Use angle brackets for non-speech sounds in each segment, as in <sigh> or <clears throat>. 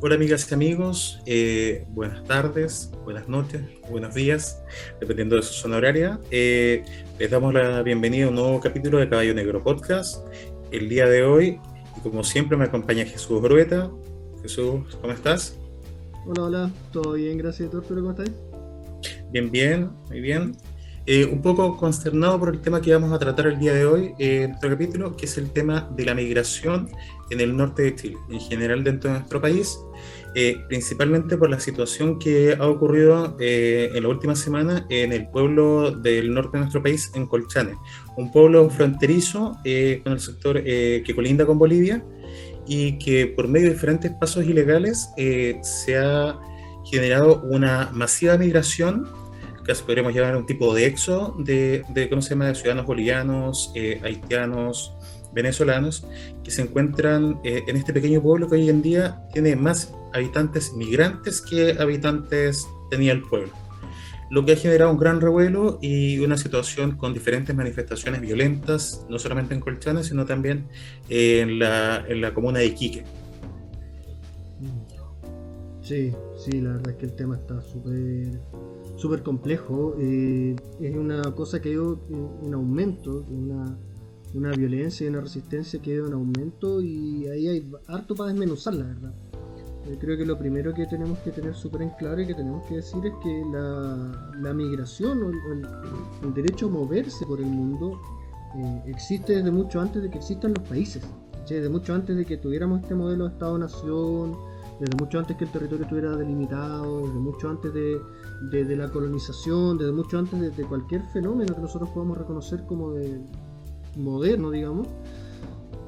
Hola amigas y amigos, eh, buenas tardes, buenas noches, buenos días, dependiendo de su zona horaria. Eh, les damos la bienvenida a un nuevo capítulo de Caballo Negro Podcast. El día de hoy, y como siempre, me acompaña Jesús Brueta. Jesús, ¿cómo estás? Hola, hola, todo bien, gracias, doctor, ¿cómo estás? Bien, bien, muy bien. Eh, un poco consternado por el tema que vamos a tratar el día de hoy en nuestro capítulo, que es el tema de la migración en el norte de Chile, en general dentro de nuestro país, eh, principalmente por la situación que ha ocurrido eh, en la última semana en el pueblo del norte de nuestro país, en Colchane, un pueblo fronterizo con el sector que colinda con Bolivia y que por medio de diferentes pasos ilegales se ha generado una masiva migración casi podríamos llamar un tipo de éxodo de, de ¿cómo se llama?, de ciudadanos bolivianos, eh, haitianos, venezolanos, que se encuentran eh, en este pequeño pueblo que hoy en día tiene más habitantes migrantes que habitantes tenía el pueblo. Lo que ha generado un gran revuelo y una situación con diferentes manifestaciones violentas, no solamente en Colchana, sino también en, la, en la comuna de Iquique. Sí, sí, la verdad es que el tema está súper súper complejo. Eh, es una cosa que ha ido en aumento, una, una violencia y una resistencia que ha ido en aumento y ahí hay harto para desmenuzar, la verdad. Eh, creo que lo primero que tenemos que tener súper en claro y que tenemos que decir es que la, la migración o el, derecho a moverse por el mundo eh, existe desde mucho antes de que existan los países, desde mucho antes de que tuviéramos este modelo de Estado-Nación, desde mucho antes que el territorio estuviera delimitado, desde mucho antes de, desde la colonización, desde mucho antes de, cualquier fenómeno que nosotros podamos reconocer como de moderno, digamos,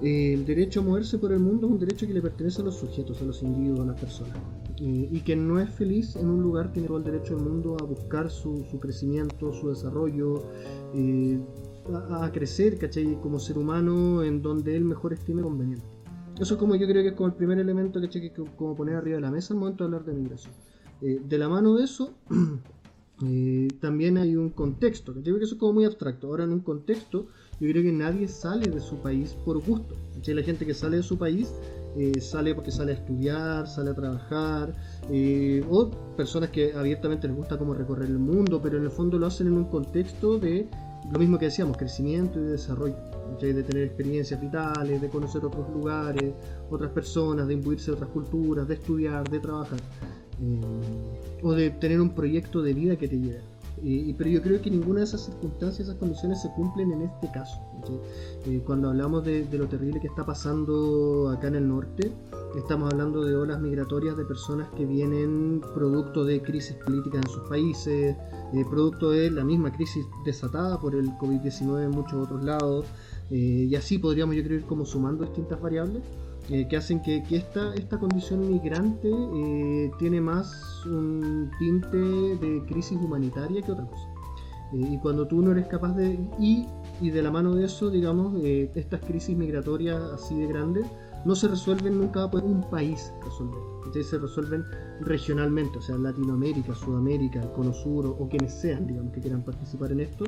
eh, el derecho a moverse por el mundo es un derecho que le pertenece a los sujetos, a los individuos, a las personas. y que no es feliz en un lugar tiene todo el derecho del mundo a buscar su, crecimiento, su desarrollo, eh, a, crecer, ¿cachai? Como ser humano en donde él mejor estime conveniente. Eso es como yo creo que es como el primer elemento, ¿cachai? Que como poner arriba de la mesa al momento de hablar de migración. Eh, de la mano de eso, <clears throat> eh, también hay un contexto. Yo creo que eso es como muy abstracto. Ahora, en un contexto, yo creo que nadie sale de su país por gusto. La gente que sale de su país eh, sale porque sale a estudiar, sale a trabajar, o personas que abiertamente les gusta como recorrer el mundo, pero en el fondo lo hacen en un contexto de lo mismo que decíamos, crecimiento y desarrollo, de tener experiencias vitales, de conocer otros lugares, otras personas, de imbuirse de otras culturas, de estudiar, de trabajar. Eh, o de tener un proyecto de vida que te lleve. pero yo creo que ninguna de esas circunstancias, esas condiciones se cumplen en este caso. Eh, cuando hablamos de, lo terrible que está pasando acá en el norte, estamos hablando de olas migratorias de personas que vienen producto de crisis políticas en sus países, eh, producto de la misma crisis desatada por el COVID-19 en muchos otros lados, y así podríamos yo creo ir como sumando distintas variables eh, que hacen que, esta, esta condición migrante eh, tiene más un tinte de crisis humanitaria que otra cosa. Eh, y cuando tú no eres capaz de... Y, y de la mano de eso, digamos, estas crisis migratorias así de grandes no se resuelven nunca por un país resolver. Entonces se resuelven regionalmente, o sea, Latinoamérica, Sudamérica, el Cono Sur o, quienes sean, digamos, que quieran participar en esto,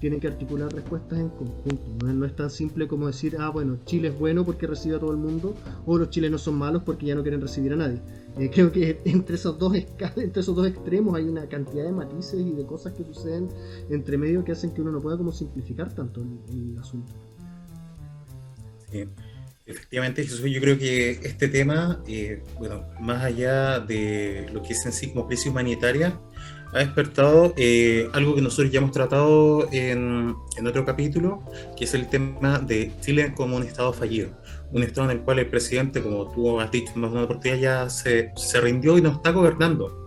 tienen que articular respuestas en conjunto. ¿no? es tan simple como decir, ah, bueno, Chile es bueno porque recibe a todo el mundo, o los chilenos son malos porque ya no quieren recibir a nadie. Eh, creo que <laughs> entre esos, dos entre esos dos extremos hay una cantidad de matices y de cosas que suceden entre medio que hacen que uno no pueda como simplificar tanto el, asunto. Sí. Efectivamente, yo creo que este tema, eh, bueno, más allá de lo que es en sí como crisis humanitaria, ha despertado eh, algo que nosotros ya hemos tratado en, en, otro capítulo, que es el tema de Chile como un Estado fallido. Un Estado en el cual el presidente, como tú has dicho más de una oportunidad, ya se, se rindió y no está gobernando.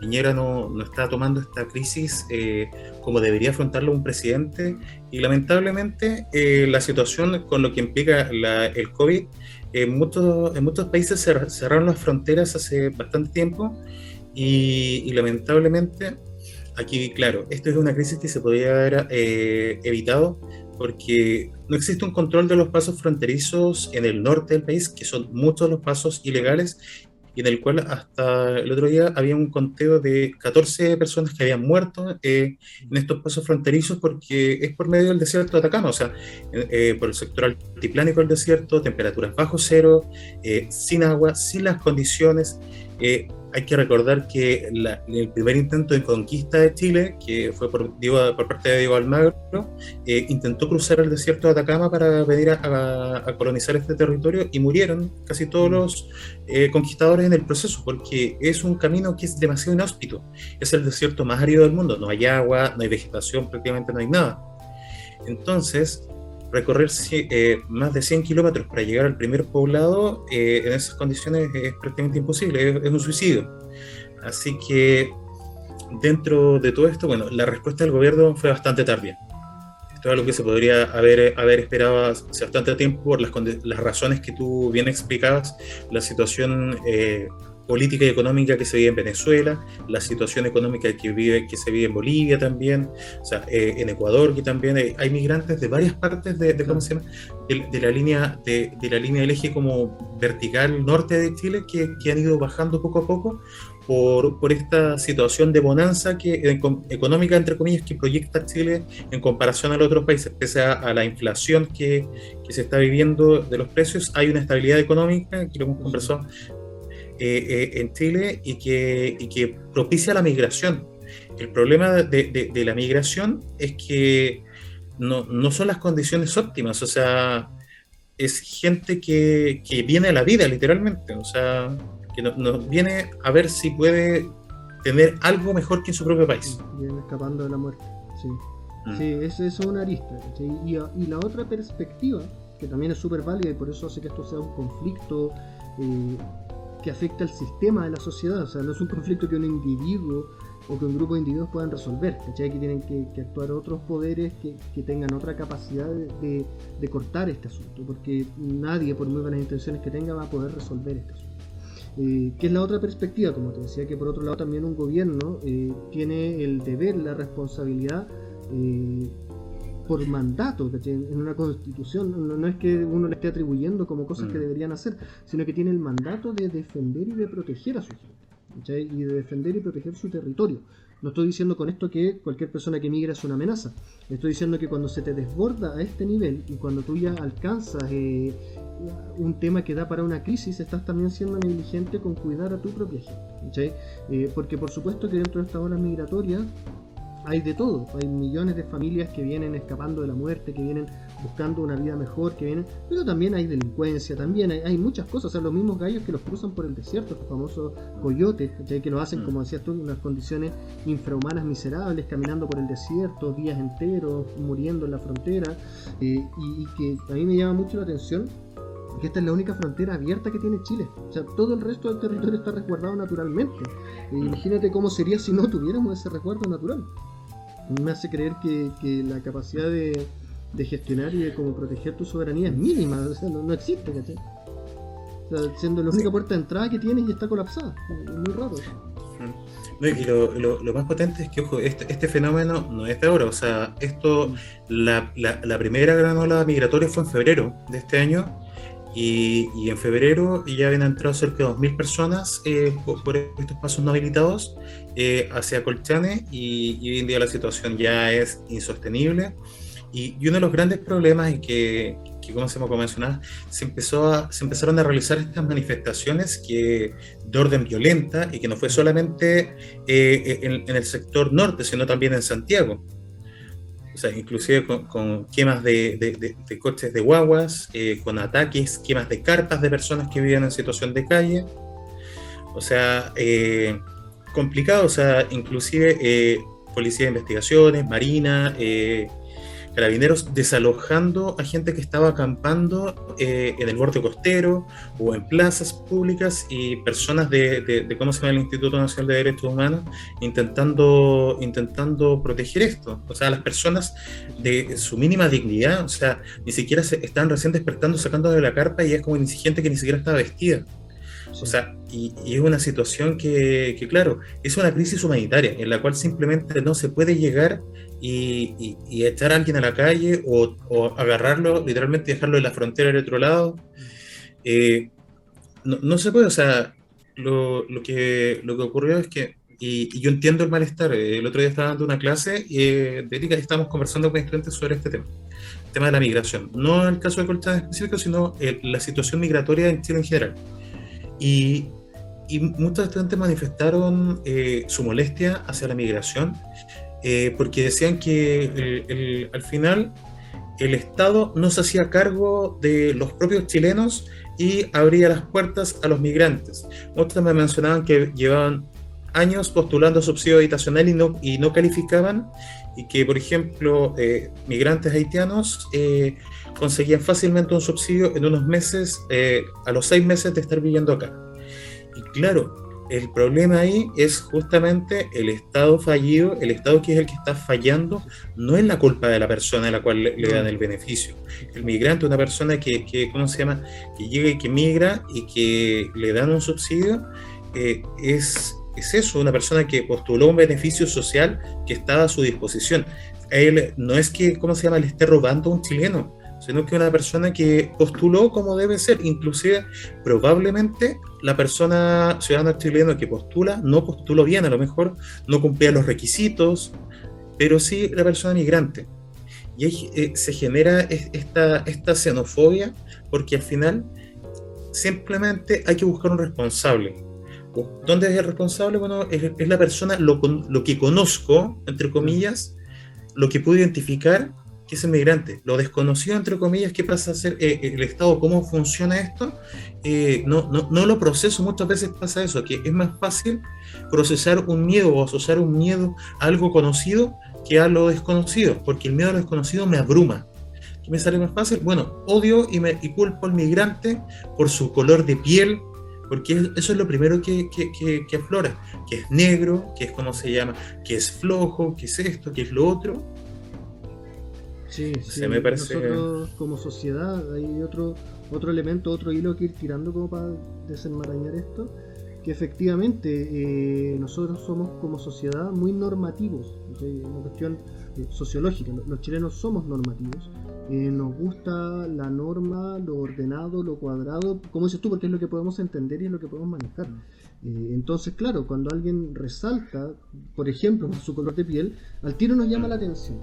Piñera no, no está tomando esta crisis eh, como debería afrontarlo un presidente y lamentablemente eh, la situación con lo que implica la, el COVID, en muchos, en muchos países cerraron las fronteras hace bastante tiempo y, lamentablemente, aquí, claro, esto es una crisis que se podría haber eh, evitado porque no existe un control de los pasos fronterizos en el norte del país, que son muchos los pasos ilegales, y en el cual hasta el otro día había un conteo de 14 personas que habían muerto eh, en estos pasos fronterizos porque es por medio del desierto de Atacama, o sea, eh, por el sector altiplánico del desierto, temperaturas bajo cero, sin agua, sin las condiciones hay que recordar que el primer intento de conquista de Chile, que fue por, por parte de Diego Almagro, eh, intentó cruzar el desierto de Atacama para venir a, colonizar este territorio y murieron casi todos mm. los eh, conquistadores en el proceso, porque es un camino que es demasiado inhóspito. Es el desierto más árido del mundo, no hay agua, no hay vegetación, prácticamente no hay nada. Entonces, recorrer eh, más de 100 kilómetros para llegar al primer poblado eh, en esas condiciones es prácticamente imposible, es, un suicidio. Así que dentro de todo esto, bueno, la respuesta del gobierno fue bastante tardía. Esto es algo que se podría haber, haber esperado hace bastante tiempo por las, las razones que tú bien explicabas, la situación eh, política y económica que se vive en Venezuela, la situación económica que, vive, que se vive en Bolivia también, o sea, eh, en Ecuador, que también hay, migrantes de varias partes de, ¿cómo se llama? De, la línea, de, la línea del eje como vertical norte de Chile que, que han ido bajando poco a poco por, por, esta situación de bonanza que, económica, entre comillas, que proyecta Chile en comparación a los otros países. Pese a, la inflación que, que, se está viviendo de los precios, hay una estabilidad económica, que lo hemos conversado eh, eh, en Chile y que, y que, propicia la migración. El problema de, de, la migración es que no, no, son las condiciones óptimas, o sea, es gente que, que viene a la vida literalmente, o sea, que no, viene a ver si puede tener algo mejor que en su propio país. Viene escapando de la muerte, sí. Mm. Sí, eso, es una arista. Y, y, la otra perspectiva, que también es súper válida y por eso hace que esto sea un conflicto eh, que afecta al sistema de la sociedad. O sea, no es un conflicto que un individuo o que un grupo de individuos puedan resolver. ¿cachai? Que tienen que, actuar otros poderes que, que, tengan otra capacidad de, de, cortar este asunto. Porque nadie, por muy buenas intenciones que tenga, va a poder resolver este asunto. Eh, es la otra perspectiva, como te decía, que por otro lado también un gobierno eh, tiene el deber, la responsabilidad eh, por mandato, en una constitución. No, es que uno le esté atribuyendo como cosas que mm. deberían hacer, sino que tiene el mandato de defender y de proteger a su gente, y de defender y proteger su territorio. No estoy diciendo con esto que cualquier persona que migra es una amenaza. Estoy diciendo que cuando se te desborda a este nivel y cuando tú ya alcanzas eh, un tema que da para una crisis, estás también siendo negligente con cuidar a tu propia gente. Eh, porque por supuesto que dentro de esta ola migratoria hay de todo. Hay millones de familias que vienen escapando de la muerte, que vienen buscando una vida mejor, que vienen. Pero también hay delincuencia, también hay, muchas cosas. O sea, los mismos gallos que los cruzan por el desierto, los famosos coyotes, que lo hacen, mm. como decías tú, en unas condiciones infrahumanas miserables, caminando por el desierto días enteros, muriendo en la frontera. Eh, y, que a mí me llama mucho la atención que esta es la única frontera abierta que tiene Chile. O sea, todo el resto del territorio está resguardado naturalmente. E imagínate cómo sería si no tuviéramos ese resguardo natural me hace creer que, la capacidad de, gestionar y de como proteger tu soberanía es mínima, o sea, no, existe, ¿cachai? O sea, siendo la única puerta de entrada que tienes y está colapsada. Es muy raro. y lo, más potente es que, ojo, este, este, fenómeno no es de ahora. O sea, esto, la, la, primera gran ola migratoria fue en febrero de este año y, en febrero ya habían entrado cerca de 2.000 personas eh, por, estos pasos no habilitados eh, hacia Colchane y, hoy en día la situación ya es insostenible. Y, uno de los grandes problemas es que, que como se mencionaba, se, empezó se empezaron a realizar estas manifestaciones que, de orden violenta y que no fue solamente eh, en, en el sector norte, sino también en Santiago o sea, inclusive con, quemas de, coches de guaguas, eh, con ataques, quemas de carpas de personas que vivían en situación de calle. O sea, eh, complicado, o sea, inclusive eh, policía de investigaciones, marina, carabineros desalojando a gente que estaba acampando eh, en el borde costero o en plazas públicas y personas de, cómo se llama el Instituto Nacional de Derechos Humanos intentando, intentando proteger esto. O sea, las personas de su mínima dignidad, o sea, ni siquiera se están recién despertando, sacando de la carpa y es como gente que ni siquiera está vestida. O sea, y, es una situación que, que, claro, es una crisis humanitaria en la cual simplemente no se puede llegar y, echar a alguien a la calle o, agarrarlo, literalmente dejarlo en la frontera del otro lado. Eh, no, se puede, o sea, lo, lo, que, lo que ocurrió es que, y, yo entiendo el malestar, eh, el otro día estaba dando una clase eh, de ética y estábamos conversando con estudiantes sobre este tema, el tema de la migración. No el caso de Colchán específico, sino la situación migratoria en Chile en general. Y, y muchos estudiantes manifestaron eh, su molestia hacia la migración porque decían que al final el Estado no se hacía cargo de los propios chilenos y abría las puertas a los migrantes. Otros me mencionaban que llevaban años postulando subsidio habitacional y no, y no calificaban y que, por ejemplo, eh, migrantes haitianos eh, conseguían fácilmente un subsidio en unos meses, eh, a los seis meses de estar viviendo acá. Y claro, el problema ahí es justamente el Estado fallido, el Estado que es el que está fallando, no es la culpa de la persona a la cual le, dan el beneficio. El migrante, una persona que, que, ¿cómo se llama?, que llega y que migra y que le dan un subsidio, eh, es, es eso, una persona que postuló un beneficio social que está a su disposición. Él no es que, ¿cómo se llama?, le esté robando a un chileno, sino que una persona que postuló como debe ser, inclusive probablemente la persona ciudadana chileno que postula no postuló bien, a lo mejor no cumplía los requisitos, pero sí la persona migrante. Y eh, se genera esta xenofobia porque al final simplemente hay que buscar un responsable. ¿Dónde es el responsable? Bueno, es, la persona, lo, lo que conozco, entre comillas, lo que puedo identificar que es migrante. Lo desconocido, entre comillas, qué pasa a ser eh, el Estado, cómo funciona esto, eh, no, no, no, lo proceso. Muchas veces pasa eso, que es más fácil procesar un miedo o asociar un miedo a algo conocido que a lo desconocido, porque el miedo a lo desconocido me abruma. ¿Qué me sale más fácil? Bueno, odio y, me, y culpo al migrante por su color de piel, porque eso es lo primero que, que, que, aflora, que es negro, que es como se llama, que es flojo, que es esto, que es lo otro, Sí, sí. me parece... Nosotros como sociedad hay otro, otro elemento, otro hilo que ir tirando como para desenmarañar esto, que efectivamente eh, nosotros somos como sociedad muy normativos, una cuestión eh, sociológica, los chilenos somos normativos, eh, nos gusta la norma, lo ordenado, lo cuadrado, como dices tú, porque es lo que podemos entender y es lo que podemos manejar. entonces, claro, cuando alguien resalta, por ejemplo, <laughs> su color de piel, al tiro nos llama la atención.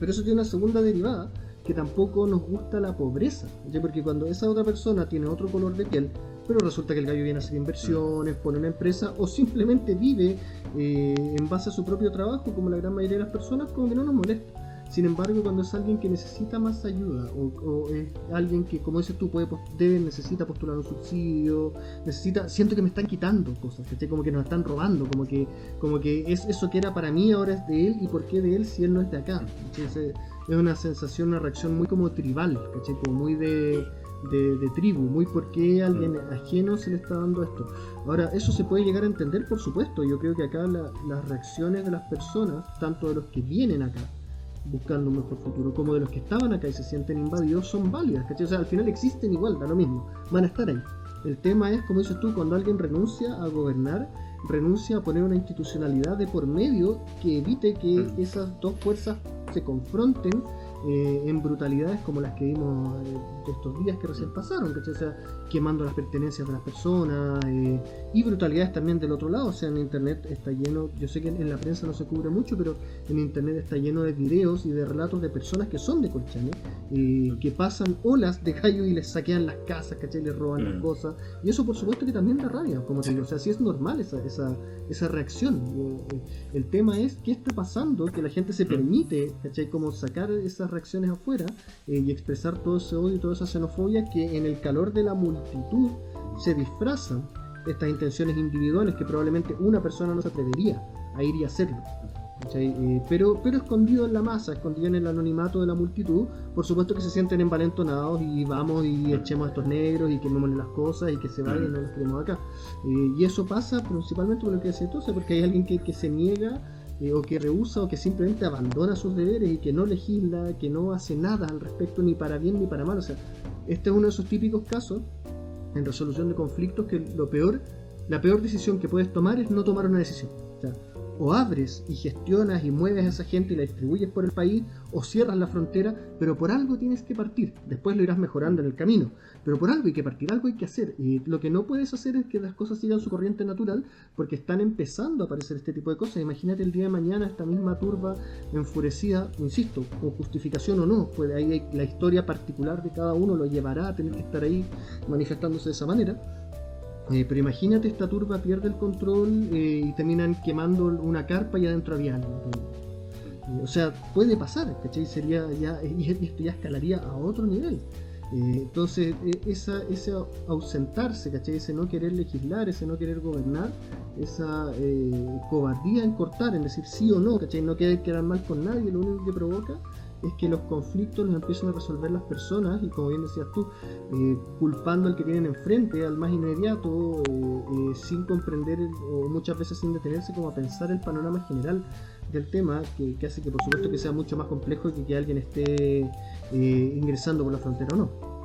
Pero eso tiene una segunda derivada, que tampoco nos gusta la pobreza. Porque cuando esa otra persona tiene otro color de piel, pero resulta que el gallo viene a hacer inversiones, pone una empresa o simplemente vive eh, en base a su propio trabajo, como la gran mayoría de las personas, como que no nos molesta. Sin embargo, cuando es alguien que necesita más ayuda o, es alguien que, como dices tú, puede, debe, necesita postular un subsidio, necesita, siento que me están quitando cosas, que como que nos están robando, como que, como que es eso que era para mí ahora es de él y por qué de él si él no es de acá. Entonces, es una sensación, una reacción muy como tribal, como muy de, de, tribu, muy por qué a alguien ajeno se le está dando esto. Ahora, eso se puede llegar a entender, por supuesto. Yo creo que acá las reacciones de las personas, tanto de los que vienen acá, buscando un mejor futuro, como de los que estaban acá y se sienten invadidos, son válidas, ¿cachai? O sea, al final existen igual, da lo mismo, van a estar ahí. El tema es, como dices tú, cuando alguien renuncia a gobernar, renuncia a poner una institucionalidad de por medio que evite que mm. esas dos fuerzas se confronten eh, en brutalidades como las que vimos eh, de estos días que recién pasaron, O sea, quemando las pertenencias de las personas eh, y brutalidades también del otro lado. O sea, en internet está lleno, yo sé que en la prensa no se cubre mucho, pero en internet está lleno de videos y de relatos de personas que son de Colchane, que pasan olas de gallo y les saquean las casas, ¿cachai? Les roban las mm. cosas. Y eso por supuesto que también da rabia, como te digo. O sea, sí es normal esa, esa, esa reacción. El tema es qué está pasando, que la gente se mm. permite, ¿cachai? Como sacar esas reacciones afuera eh, y expresar todo ese odio y toda esa xenofobia que en el calor de la multitud se disfrazan estas intenciones individuales que probablemente una persona no se atrevería a ir y hacerlo. Eh, pero, pero escondido en la masa, escondido en el anonimato de la multitud, por supuesto que se sienten envalentonados y vamos y echemos a estos negros y quemémosle las cosas y que se vayan no los queremos acá. Eh, y eso pasa principalmente por lo que decía entonces, porque hay alguien que, que se niega eh, o que rehúsa o que simplemente abandona sus deberes y que no legisla, que no hace nada al respecto ni para bien ni para mal. O sea, este es uno de esos típicos casos en resolución de conflictos que lo peor, la peor decisión que puedes tomar es no tomar una decisión. O abres y gestionas y mueves a esa gente y la distribuyes por el país, o cierras la frontera, pero por algo tienes que partir. Después lo irás mejorando en el camino, pero por algo hay que partir, algo hay que hacer. Y lo que no puedes hacer es que las cosas sigan su corriente natural, porque están empezando a aparecer este tipo de cosas. Imagínate el día de mañana esta misma turba enfurecida, insisto, con justificación o no, pues ahí la historia particular de cada uno lo llevará a tener que estar ahí manifestándose de esa manera eh, pero imagínate, esta turba pierde el control eh, y terminan quemando una carpa y adentro había alguien. Eh, o sea, puede pasar, ¿cachai? Sería ya, y esto ya escalaría a otro nivel. entonces, esa, ese ausentarse, ¿cachai? Ese no querer legislar, ese no querer gobernar, esa cobardía en cortar, en decir sí o no, ¿cachai? No querer quedar mal con nadie, lo único que provoca es que los conflictos los empiezan a resolver las personas y como bien decías tú, eh, culpando al que tienen enfrente, al más inmediato, eh, sin comprender o muchas veces sin detenerse como a pensar el panorama general del tema, que, hace que por supuesto que sea mucho más complejo que que alguien esté eh, ingresando por la frontera o no.